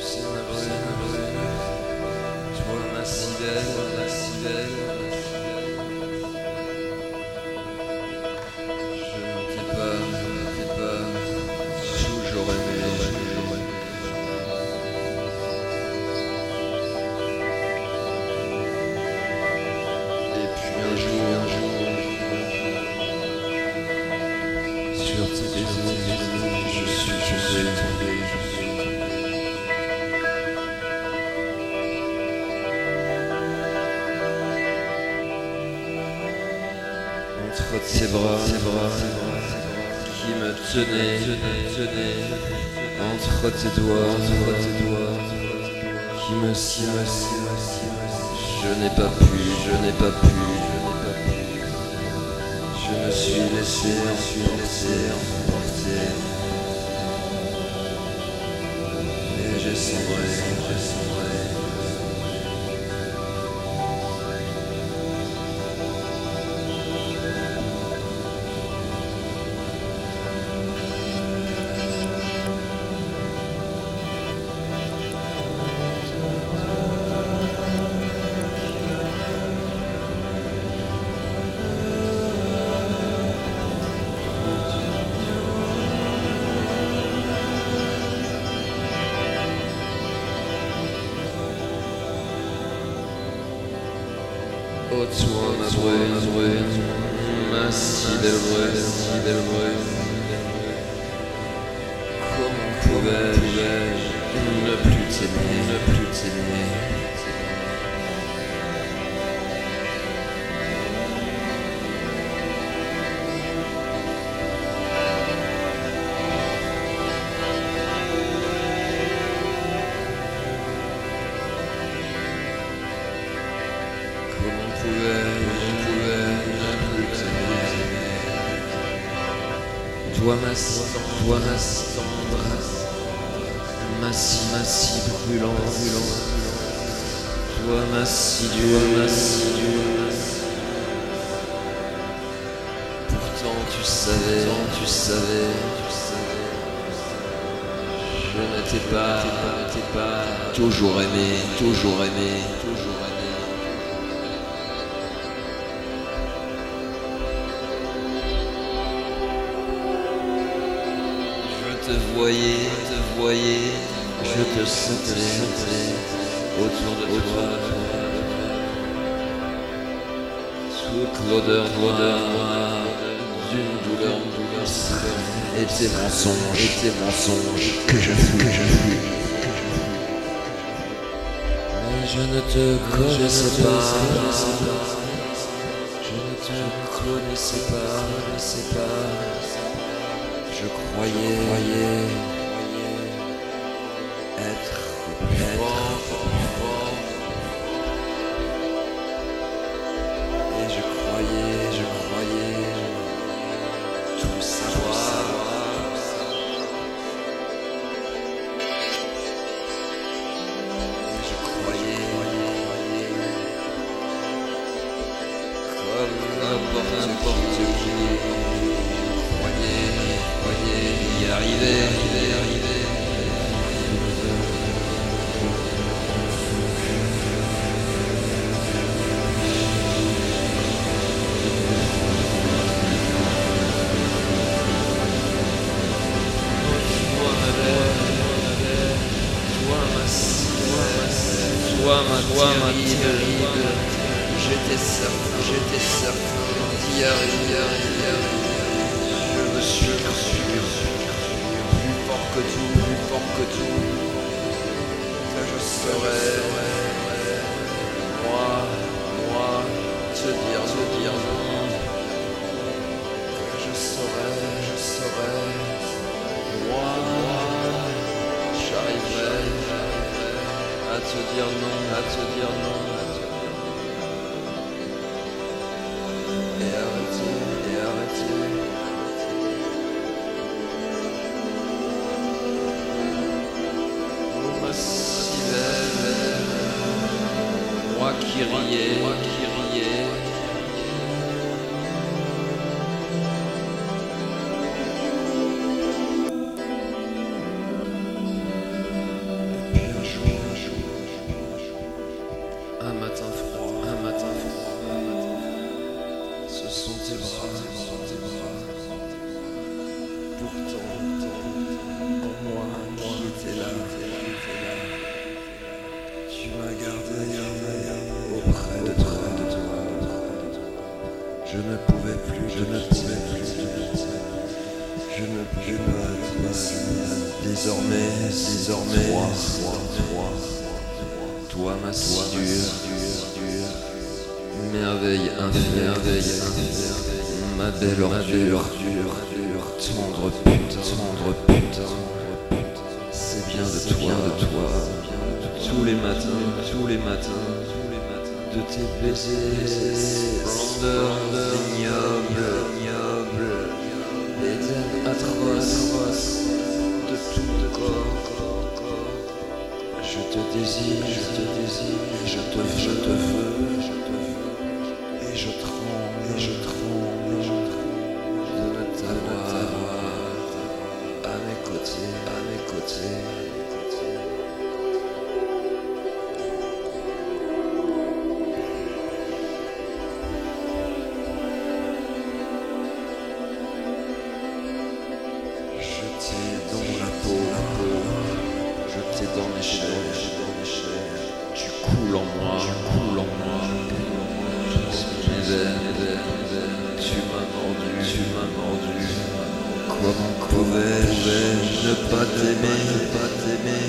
Tu sais ma brûle, ma brûle, toi ma si Entre tes bras, qui me tenaient, entre tes doigts, qui me si. Je n'ai pas pu, je n'ai pas pu, je n'ai pas pu. Je me suis laissé emporter, emporter. Et j'ai sombré, j'ai sombré. Comment pouvais-je ne plus t'aimer, ne plus t'aimer? Pouvais-je, Toi ma toi ma tendresse, ma si, ma si brûlante, brûlante. Toi ma si dure, ma si. Pourtant tu savais, tu savais, tu savais. Je ne t'ai pas, ne t'ai pas toujours aimé, toujours aimé, toujours te voyais, te voyais, je te sentais autour de toi. Toute l'odeur noire d'une douleur, douleur et tes mensonges, et tes mensonges. Que je fuis, que je fuis. Mais je ne te connaissais pas, je ne te connaissais pas, connaissais pas. Je croyais, croyais être croyais y arriver, serais, moi, moi, te dire, te dire non, je saurais, je saurais, moi, j'arriverai à te dire non, à te dire non, Moi qui riait. Je ne pouvais plus, je ne pouvais plus, je ne pouvais pas. Désormais, désormais, toi, toi, toi, ma si dure, merveille infime, merveille ma belle ordure, tendre putain, tendre putain, c'est bien de toi, de toi, tous les matins, tous les matins, de tes baisers, splendeur ignoble, ignoble, l'éden atroce, de tout le corps, je te désire, je te désire, je te, veux, je te veux, pas t'aimer, pas t'aimer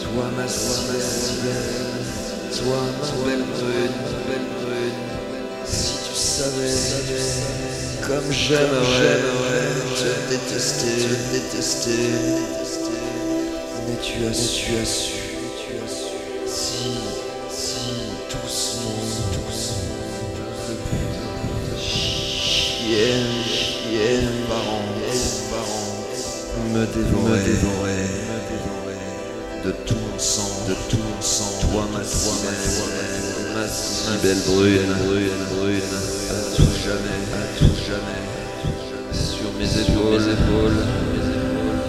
Toi ma belle, toi ma belle brune, belle brune. Si tu savais, comme j'aimerais te détester, te détester. Mais tu as su, tu as su, si, me dévorer. De tout mon sang, de tout mon sang. Toi, ma toi, ma toi, ma si belle brune, brune, brune. À tout jamais, à tout jamais. Sur mes épaules, mes épaules, mes épaules.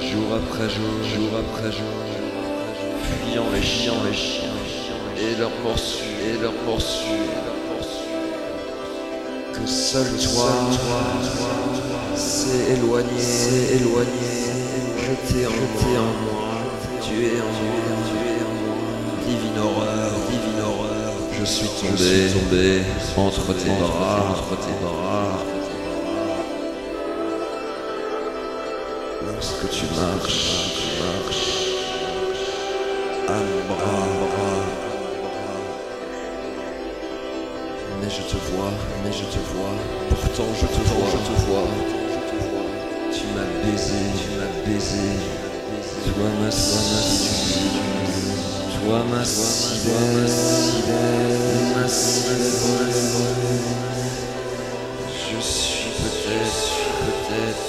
Jour après jour, jour après jour. Fuyant les chiens, les chiens, et leurs morsures, et leurs morsures. Que seul toi, toi, c'est éloigné, c'est éloigné. Jeté en moi, tu es en moi, tu es en moi. Divine horreur, divine horreur. Je suis tombé, tombé entre tes bras, entre tes bras. Lorsque tu marches, tu marches. À mon bras, bras. Mais je te vois, mais je te vois. Pourtant je te vois, je te vois. Tu m'as baisé, tu m'as baisé. Toi ma toi ma belle, ma. Je suis peut-être, peut-être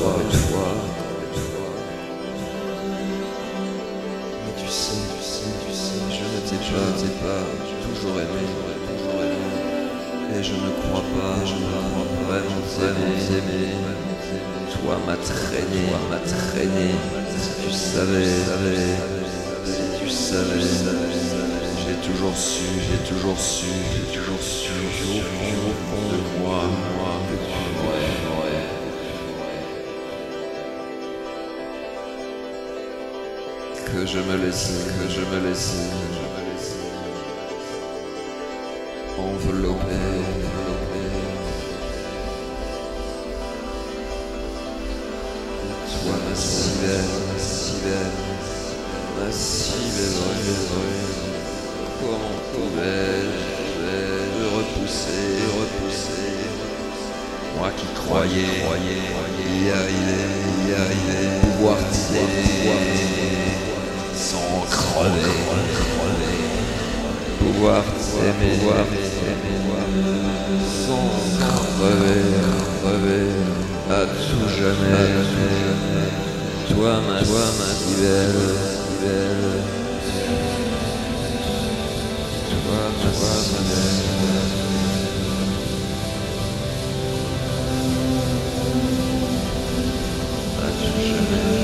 encore une fois, je ne t'ai pas, toujours aimé, toujours aimé. Et je ne crois pas, je ne crois pas vraiment t'aimer. Toi m'a traîné, toi m'a traîné. Si tu savais, si tu savais, j'ai toujours su, j'ai toujours su, j'ai toujours su, au de moi, moi, aurais, que je me laissais, que je me laissais, croyais, y arriver, y arriver, pouvoir t'aimer sans crever. Pouvoir t'aimer, pouvoir t'aimer, sans crever, crever, à tout jamais. Toi, ma, toi, ma si belle, si belle. Toi, ma, toi, ma belle. À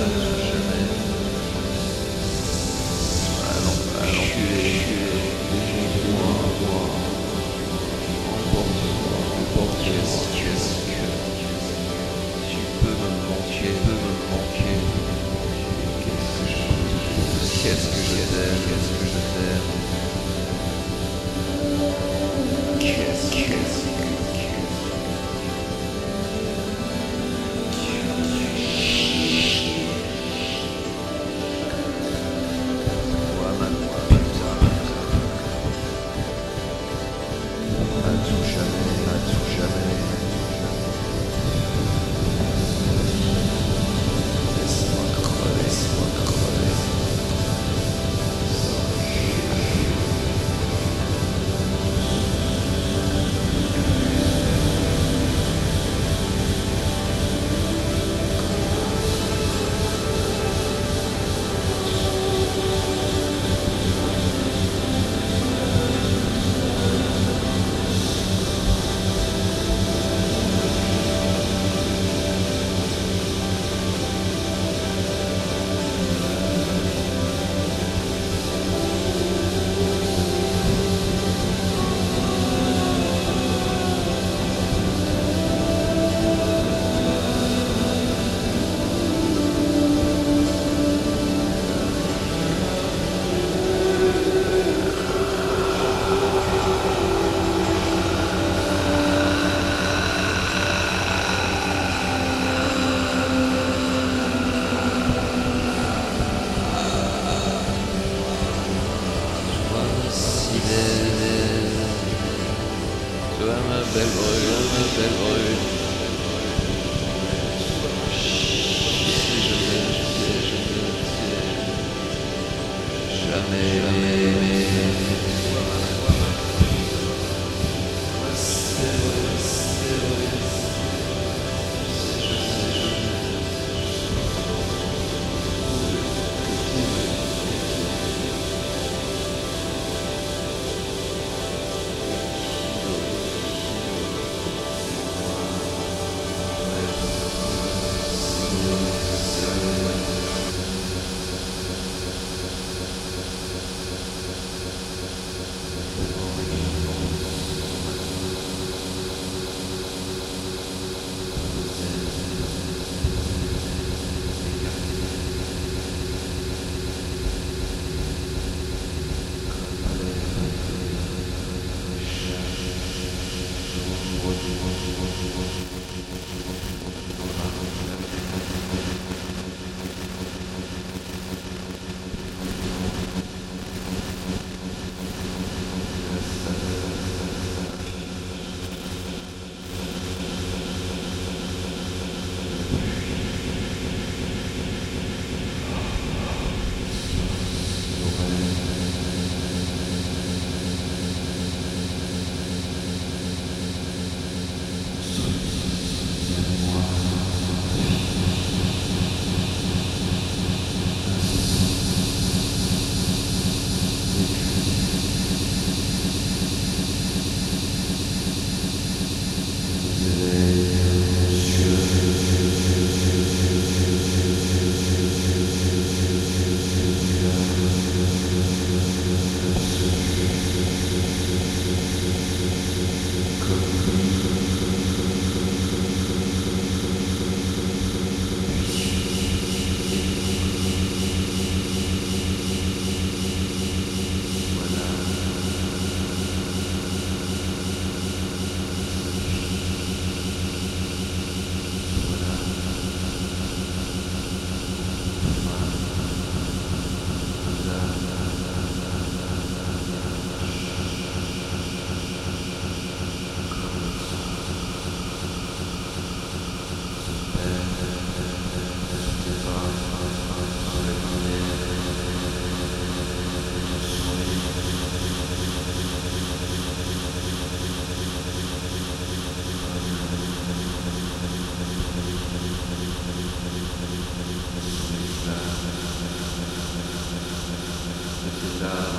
uh,